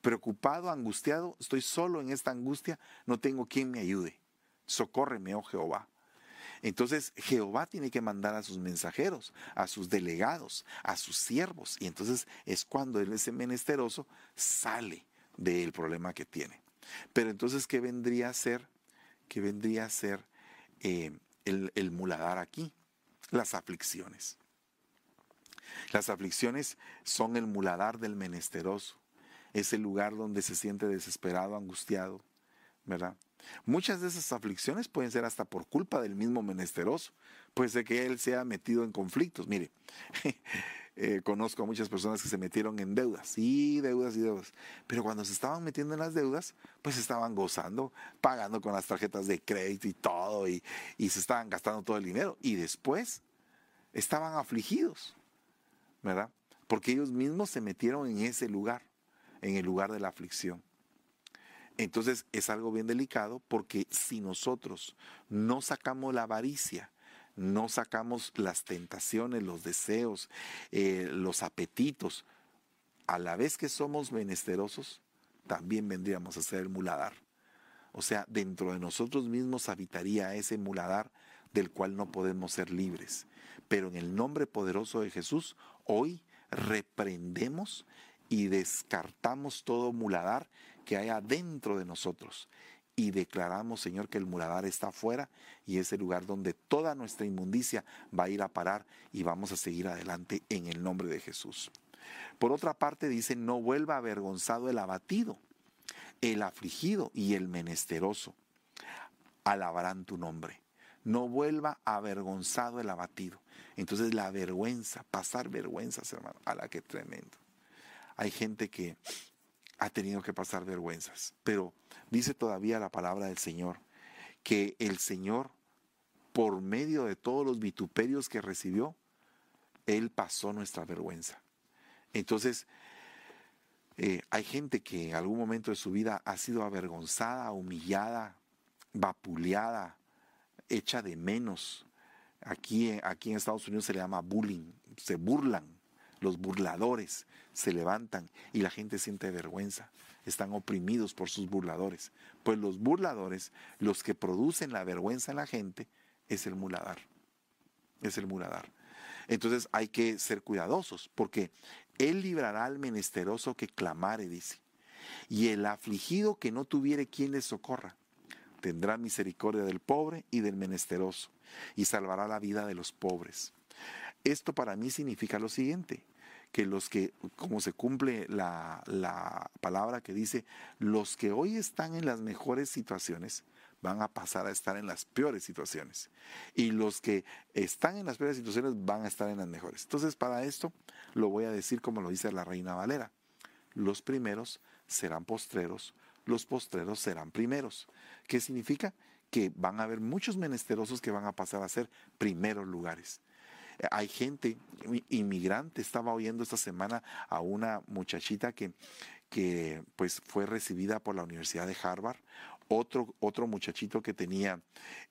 preocupado, angustiado, estoy solo en esta angustia, no tengo quien me ayude. Socórreme, oh Jehová. Entonces Jehová tiene que mandar a sus mensajeros, a sus delegados, a sus siervos. Y entonces es cuando él, ese menesteroso, sale del problema que tiene. Pero entonces, ¿qué vendría a ser? ¿Qué vendría a ser eh, el, el muladar aquí? Las aflicciones. Las aflicciones son el muladar del menesteroso, es el lugar donde se siente desesperado, angustiado, ¿verdad? Muchas de esas aflicciones pueden ser hasta por culpa del mismo menesteroso, puede ser que él se ha metido en conflictos. Mire, (laughs) eh, conozco a muchas personas que se metieron en deudas, y deudas y deudas, pero cuando se estaban metiendo en las deudas, pues estaban gozando, pagando con las tarjetas de crédito y todo, y, y se estaban gastando todo el dinero, y después estaban afligidos. ¿verdad? Porque ellos mismos se metieron en ese lugar, en el lugar de la aflicción. Entonces es algo bien delicado porque si nosotros no sacamos la avaricia, no sacamos las tentaciones, los deseos, eh, los apetitos, a la vez que somos menesterosos, también vendríamos a ser el muladar. O sea, dentro de nosotros mismos habitaría ese muladar del cual no podemos ser libres. Pero en el nombre poderoso de Jesús, hoy reprendemos y descartamos todo muladar que haya dentro de nosotros. Y declaramos, Señor, que el muladar está afuera y es el lugar donde toda nuestra inmundicia va a ir a parar y vamos a seguir adelante en el nombre de Jesús. Por otra parte, dice, no vuelva avergonzado el abatido, el afligido y el menesteroso. Alabarán tu nombre no vuelva avergonzado el abatido. Entonces la vergüenza, pasar vergüenzas, hermano, a la que tremendo. Hay gente que ha tenido que pasar vergüenzas, pero dice todavía la palabra del Señor que el Señor, por medio de todos los vituperios que recibió, Él pasó nuestra vergüenza. Entonces, eh, hay gente que en algún momento de su vida ha sido avergonzada, humillada, vapuleada, hecha de menos. Aquí, aquí en Estados Unidos se le llama bullying, se burlan, los burladores se levantan y la gente siente vergüenza, están oprimidos por sus burladores. Pues los burladores, los que producen la vergüenza en la gente, es el muladar, es el muladar. Entonces hay que ser cuidadosos, porque Él librará al menesteroso que clamare, dice, y el afligido que no tuviere quien le socorra tendrá misericordia del pobre y del menesteroso, y salvará la vida de los pobres. Esto para mí significa lo siguiente, que los que, como se cumple la, la palabra que dice, los que hoy están en las mejores situaciones, van a pasar a estar en las peores situaciones. Y los que están en las peores situaciones van a estar en las mejores. Entonces, para esto lo voy a decir como lo dice la reina Valera. Los primeros serán postreros, los postreros serán primeros. ¿Qué significa? Que van a haber muchos menesterosos que van a pasar a ser primeros lugares. Hay gente, inmigrante, estaba oyendo esta semana a una muchachita que, que pues fue recibida por la Universidad de Harvard, otro, otro muchachito que tenía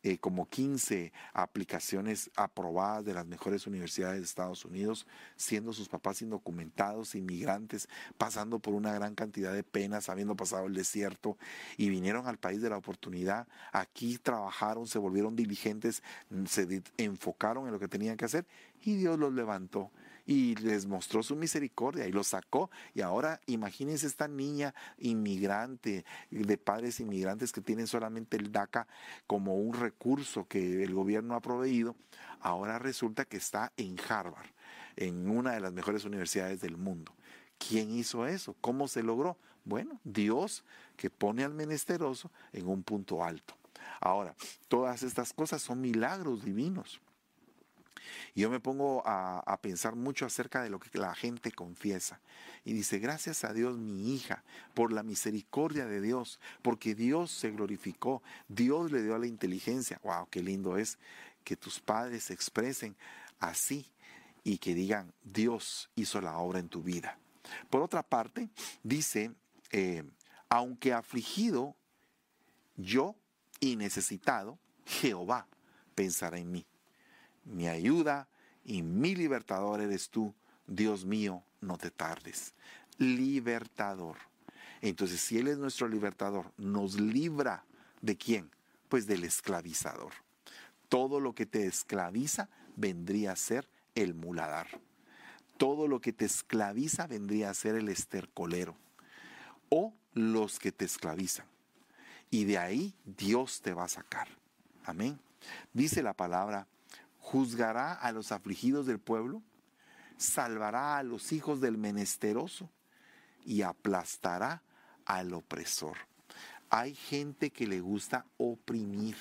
eh, como 15 aplicaciones aprobadas de las mejores universidades de Estados Unidos, siendo sus papás indocumentados, inmigrantes, pasando por una gran cantidad de penas, habiendo pasado el desierto, y vinieron al país de la oportunidad. Aquí trabajaron, se volvieron diligentes, se enfocaron en lo que tenían que hacer, y Dios los levantó y les mostró su misericordia y los sacó. Y ahora imagínense esta niña inmigrante, de padres inmigrantes que tienen solamente el DACA como un recurso que el gobierno ha proveído. Ahora resulta que está en Harvard, en una de las mejores universidades del mundo. ¿Quién hizo eso? ¿Cómo se logró? Bueno, Dios que pone al menesteroso en un punto alto. Ahora, todas estas cosas son milagros divinos. Y yo me pongo a, pensar mucho acerca de lo que la gente confiesa. Y dice, gracias a Dios mi hija, por la misericordia de Dios, porque Dios se glorificó, Dios le dio la inteligencia. ¡Wow! Qué lindo es que tus padres se expresen así y que digan, Dios hizo la obra en tu vida. Por otra parte, dice, eh, aunque afligido, yo y necesitado, Jehová pensará en mí. Mi ayuda y mi libertador eres tú. Dios mío, no te tardes. Libertador. Entonces, si Él es nuestro libertador, nos libra de quién? Pues del esclavizador. Todo lo que te esclaviza vendría a ser el muladar. Todo lo que te esclaviza vendría a ser el estercolero o los que te esclavizan. Y de ahí Dios te va a sacar. Amén. Dice la palabra, juzgará a los afligidos del pueblo, salvará a los hijos del menesteroso y aplastará al opresor. Hay gente que le gusta oprimir.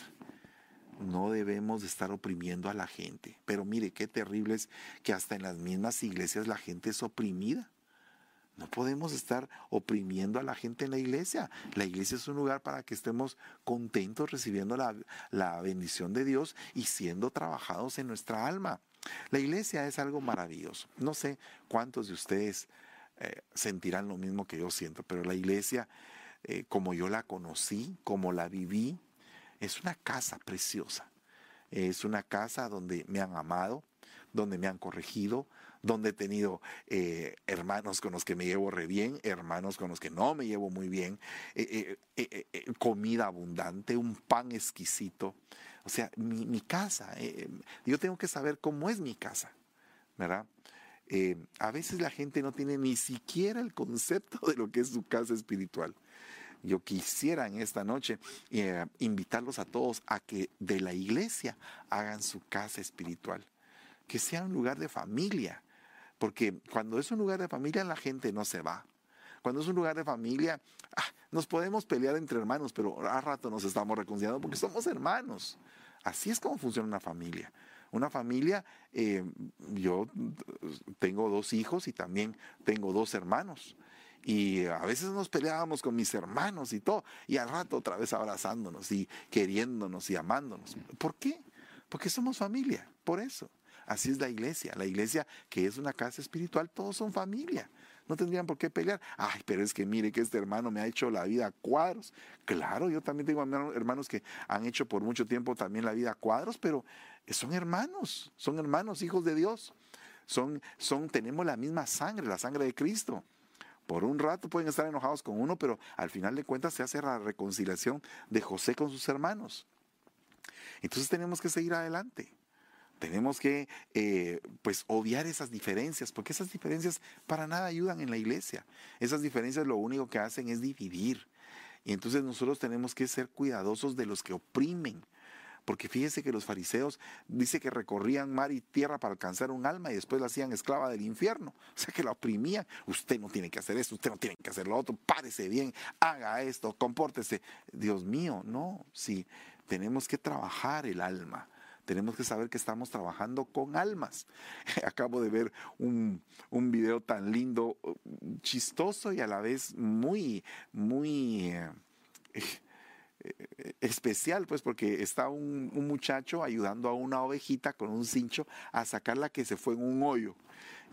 No debemos estar oprimiendo a la gente. Pero mire, qué terrible es que hasta en las mismas iglesias la gente es oprimida. No podemos estar oprimiendo a la gente en la iglesia. La iglesia es un lugar para que estemos contentos recibiendo la, bendición de Dios y siendo trabajados en nuestra alma. La iglesia es algo maravilloso. No sé cuántos de ustedes eh, sentirán lo mismo que yo siento, pero la iglesia, eh, como yo la conocí, como la viví, es una casa preciosa. Es una casa donde me han amado, donde me han corregido, donde he tenido eh, hermanos con los que me llevo re bien, hermanos con los que no me llevo muy bien, eh, eh, comida abundante, un pan exquisito. O sea, mi, casa, yo tengo que saber cómo es mi casa, ¿verdad? a veces la gente no tiene ni siquiera el concepto de lo que es su casa espiritual. Yo quisiera en esta noche invitarlos a todos a que de la iglesia hagan su casa espiritual, que sea un lugar de familia, porque cuando es un lugar de familia la gente no se va. Cuando es un lugar de familia, ah, nos podemos pelear entre hermanos, pero a rato nos estamos reconciliando porque somos hermanos. Así es como funciona una familia. Una familia, eh, yo tengo dos hijos y también tengo dos hermanos. Y a veces nos peleábamos con mis hermanos y todo. Y al rato otra vez abrazándonos y queriéndonos y amándonos. ¿Por qué? Porque somos familia, por eso. Así es la iglesia. La iglesia, que es una casa espiritual, todos son familia. No tendrían por qué pelear. Ay, pero es que mire que este hermano me ha hecho la vida a cuadros. Claro, yo también tengo hermanos que han hecho por mucho tiempo también la vida a cuadros, pero son hermanos, son hermanos, hijos de Dios. Son, son, tenemos la misma sangre, la sangre de Cristo. Por un rato pueden estar enojados con uno, pero al final de cuentas se hace la reconciliación de José con sus hermanos. Entonces tenemos que seguir adelante. Tenemos que eh, pues obviar esas diferencias, porque esas diferencias para nada ayudan en la iglesia. Esas diferencias lo único que hacen es dividir. Y entonces nosotros tenemos que ser cuidadosos de los que oprimen. Porque fíjese que los fariseos dice que recorrían mar y tierra para alcanzar un alma y después la hacían esclava del infierno. O sea que la oprimían. Usted no tiene que hacer esto, usted no tiene que hacer lo otro, párese bien, haga esto, compórtese. Dios mío, no, sí, tenemos que trabajar el alma tenemos que saber que estamos trabajando con almas. (laughs) Acabo de ver un, un video tan lindo, chistoso y a la vez muy, muy... Eh, eh, especial, pues porque está un, un, muchacho ayudando a una ovejita con un cincho a sacarla que se fue en un hoyo.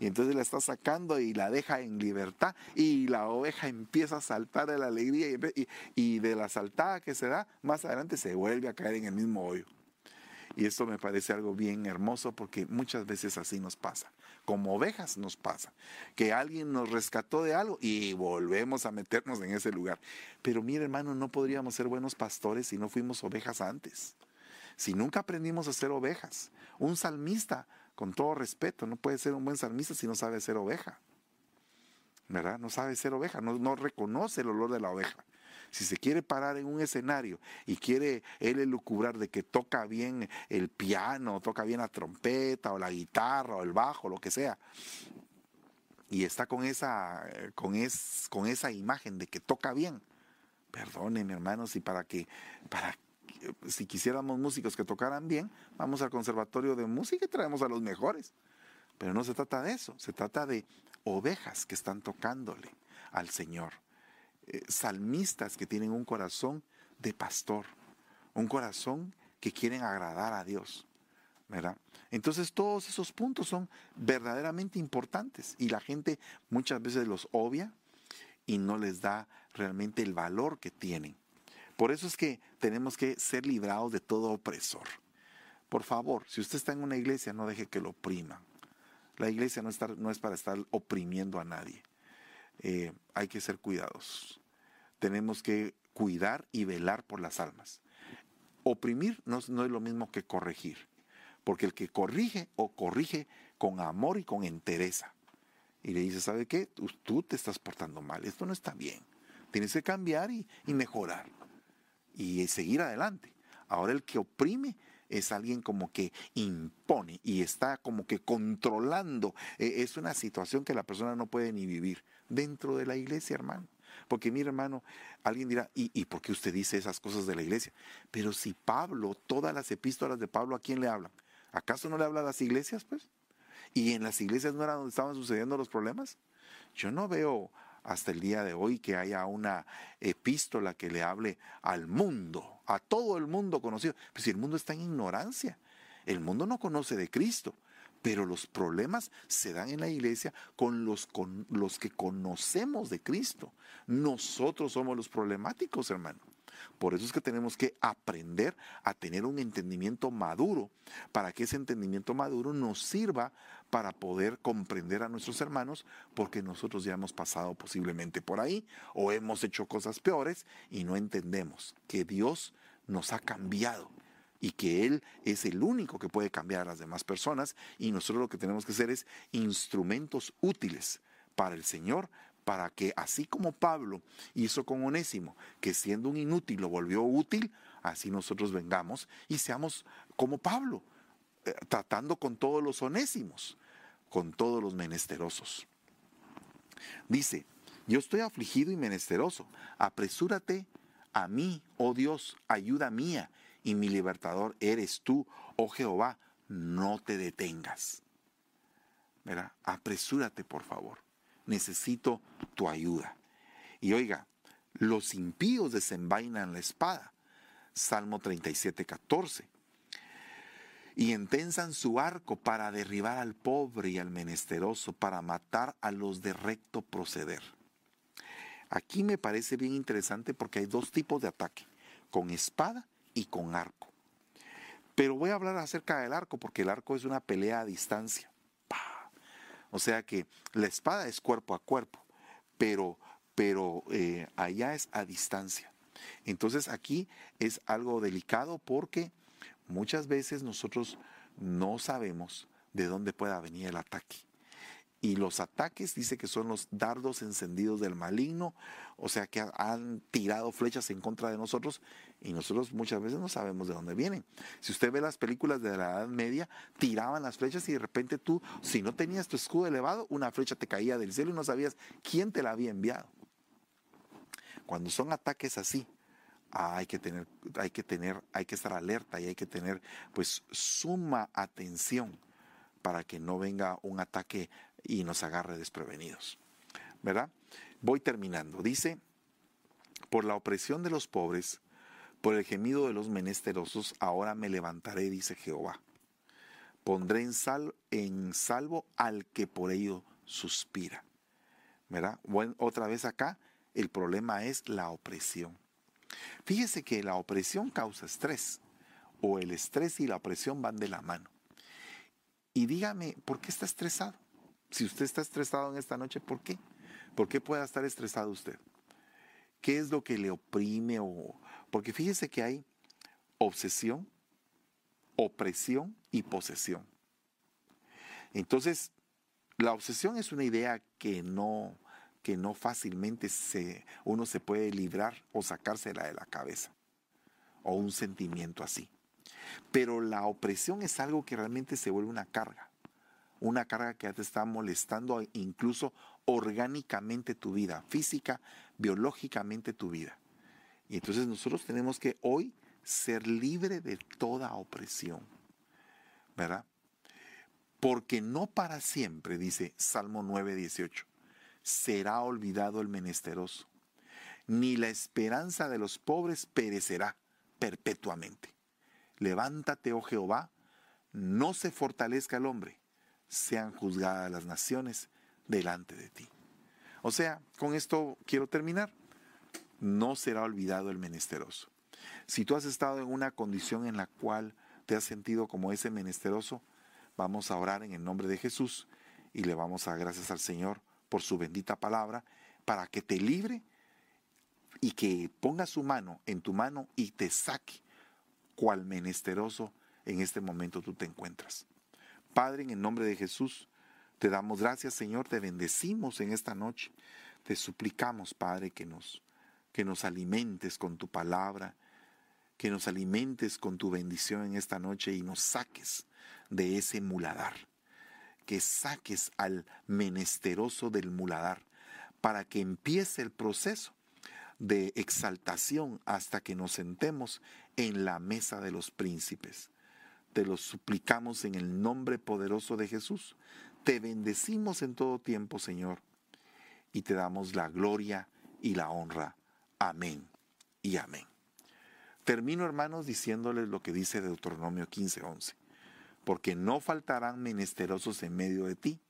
Y entonces la está sacando y la deja en libertad y la oveja empieza a saltar de la alegría y, y de la saltada que se da, más adelante se vuelve a caer en el mismo hoyo. Y esto me parece algo bien hermoso porque muchas veces así nos pasa. Como ovejas nos pasa. Que alguien nos rescató de algo y volvemos a meternos en ese lugar. Pero mire hermano, no podríamos ser buenos pastores si no fuimos ovejas antes. Si nunca aprendimos a ser ovejas. Un salmista, con todo respeto, no puede ser un buen salmista si no sabe ser oveja. ¿Verdad? No sabe ser oveja, no, no reconoce el olor de la oveja. Si se quiere parar en un escenario y quiere él elucubrar de que toca bien el piano, toca bien la trompeta o la guitarra o el bajo, lo que sea, y está con esa, con es, con esa imagen de que toca bien, perdónenme hermanos, y para que, para si quisiéramos músicos que tocaran bien, vamos al conservatorio de música y traemos a los mejores. Pero no se trata de eso, se trata de ovejas que están tocándole al Señor. Eh, salmistas que tienen un corazón de pastor, un corazón que quieren agradar a Dios. ¿verdad? Entonces todos esos puntos son verdaderamente importantes y la gente muchas veces los obvia y no les da realmente el valor que tienen. Por eso es que tenemos que ser librados de todo opresor. Por favor, si usted está en una iglesia, no deje que lo opriman. La iglesia no, no es para estar oprimiendo a nadie. Eh, hay que ser cuidadosos. Tenemos que cuidar y velar por las almas. Oprimir no, no es lo mismo que corregir, porque el que corrige o corrige con amor y con entereza. Y le dice, ¿sabe qué? Tú, te estás portando mal, esto no está bien. Tienes que cambiar y, mejorar y seguir adelante. Ahora el que oprime es alguien como que impone y está como que controlando. E, es una situación que la persona no puede ni vivir dentro de la iglesia, hermano. Porque mi hermano, alguien dirá, ¿y, ¿y por qué usted dice esas cosas de la iglesia? Pero si Pablo, todas las epístolas de Pablo, ¿a quién le hablan? ¿Acaso no le habla a las iglesias, pues? ¿Y en las iglesias no era donde estaban sucediendo los problemas? Yo no veo hasta el día de hoy que haya una epístola que le hable al mundo, a todo el mundo conocido. Pues si el mundo está en ignorancia, el mundo no conoce de Cristo, pero los problemas se dan en la iglesia con los, con los que conocemos de Cristo. Nosotros somos los problemáticos, hermano. Por eso es que tenemos que aprender a tener un entendimiento maduro, para que ese entendimiento maduro nos sirva para poder comprender a nuestros hermanos, porque nosotros ya hemos pasado posiblemente por ahí o hemos hecho cosas peores y no entendemos que Dios nos ha cambiado y que Él es el único que puede cambiar a las demás personas y nosotros lo que tenemos que hacer es instrumentos útiles para el Señor para que así como Pablo hizo con Onésimo, que siendo un inútil lo volvió útil, así nosotros vengamos y seamos como Pablo, tratando con todos los onésimos, con todos los menesterosos. Dice, yo estoy afligido y menesteroso, apresúrate a mí, oh Dios, ayuda mía, y mi libertador eres tú, oh Jehová, no te detengas. Mira, apresúrate por favor necesito tu ayuda. Y oiga, los impíos desenvainan la espada. Salmo 37, 14. Y entensan su arco para derribar al pobre y al menesteroso, para matar a los de recto proceder. Aquí me parece bien interesante porque hay dos tipos de ataque, con espada y con arco. Pero voy a hablar acerca del arco porque el arco es una pelea a distancia. O sea que la espada es cuerpo a cuerpo, pero, pero eh, allá es a distancia. Entonces aquí es algo delicado porque muchas veces nosotros no sabemos de dónde pueda venir el ataque. Y los ataques dice que son los dardos encendidos del maligno, o sea que han tirado flechas en contra de nosotros y nosotros muchas veces no sabemos de dónde vienen. Si usted ve las películas de la Edad Media, tiraban las flechas y de repente tú, si no tenías tu escudo elevado, una flecha te caía del cielo y no sabías quién te la había enviado. Cuando son ataques así, hay que tener, hay que tener, hay que estar alerta y hay que tener pues suma atención para que no venga un ataque y nos agarre desprevenidos. ¿Verdad? Voy terminando. Dice, por la opresión de los pobres, por el gemido de los menesterosos, ahora me levantaré, dice Jehová. Pondré en, en salvo al que por ello suspira. ¿Verdad? Bueno, otra vez acá, el problema es la opresión. Fíjese que la opresión causa estrés, o el estrés y la opresión van de la mano. Y dígame, ¿por qué está estresado? Si usted está estresado en esta noche, ¿por qué? ¿Por qué puede estar estresado usted? ¿Qué es lo que le oprime? O... Porque fíjese que hay obsesión, opresión y posesión. Entonces, la obsesión es una idea que no, que no fácilmente se, uno se puede librar o sacársela de la cabeza, o un sentimiento así. Pero la opresión es algo que realmente se vuelve una carga una carga que te está molestando incluso orgánicamente tu vida, física, biológicamente tu vida. Y entonces nosotros tenemos que hoy ser libre de toda opresión, ¿verdad? Porque no para siempre, dice Salmo 9, 18, será olvidado el menesteroso, ni la esperanza de los pobres perecerá perpetuamente. Levántate, oh Jehová, no se fortalezca el hombre, sean juzgadas las naciones delante de ti. O sea, con esto quiero terminar. No será olvidado el menesteroso. Si tú has estado en una condición en la cual te has sentido como ese menesteroso, vamos a orar en el nombre de Jesús y le vamos a dar gracias al Señor por su bendita palabra para que te libre y que ponga su mano en tu mano y te saque cual menesteroso en este momento tú te encuentras. Padre, en el nombre de Jesús, te damos gracias, Señor, te bendecimos en esta noche. Te suplicamos, Padre, que nos, que nos alimentes con tu palabra, que nos alimentes con tu bendición en esta noche y nos saques de ese muladar, que saques al menesteroso del muladar para que empiece el proceso de exaltación hasta que nos sentemos en la mesa de los príncipes. Te lo suplicamos en el nombre poderoso de Jesús. Te bendecimos en todo tiempo, Señor, y te damos la gloria y la honra. Amén y amén. Termino, hermanos, diciéndoles lo que dice Deuteronomio 15:11. Porque no faltarán menesterosos en medio de ti.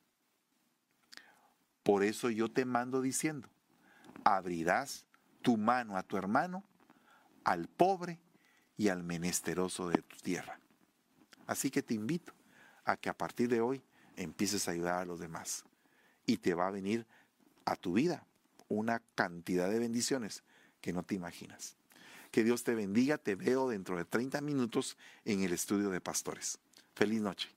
Por eso yo te mando diciendo, abrirás tu mano a tu hermano, al pobre y al menesteroso de tu tierra. Así que te invito a que a partir de hoy empieces a ayudar a los demás. Y te va a venir a tu vida una cantidad de bendiciones que no te imaginas. Que Dios te bendiga, te veo dentro de 30 minutos en el estudio de pastores. Feliz noche.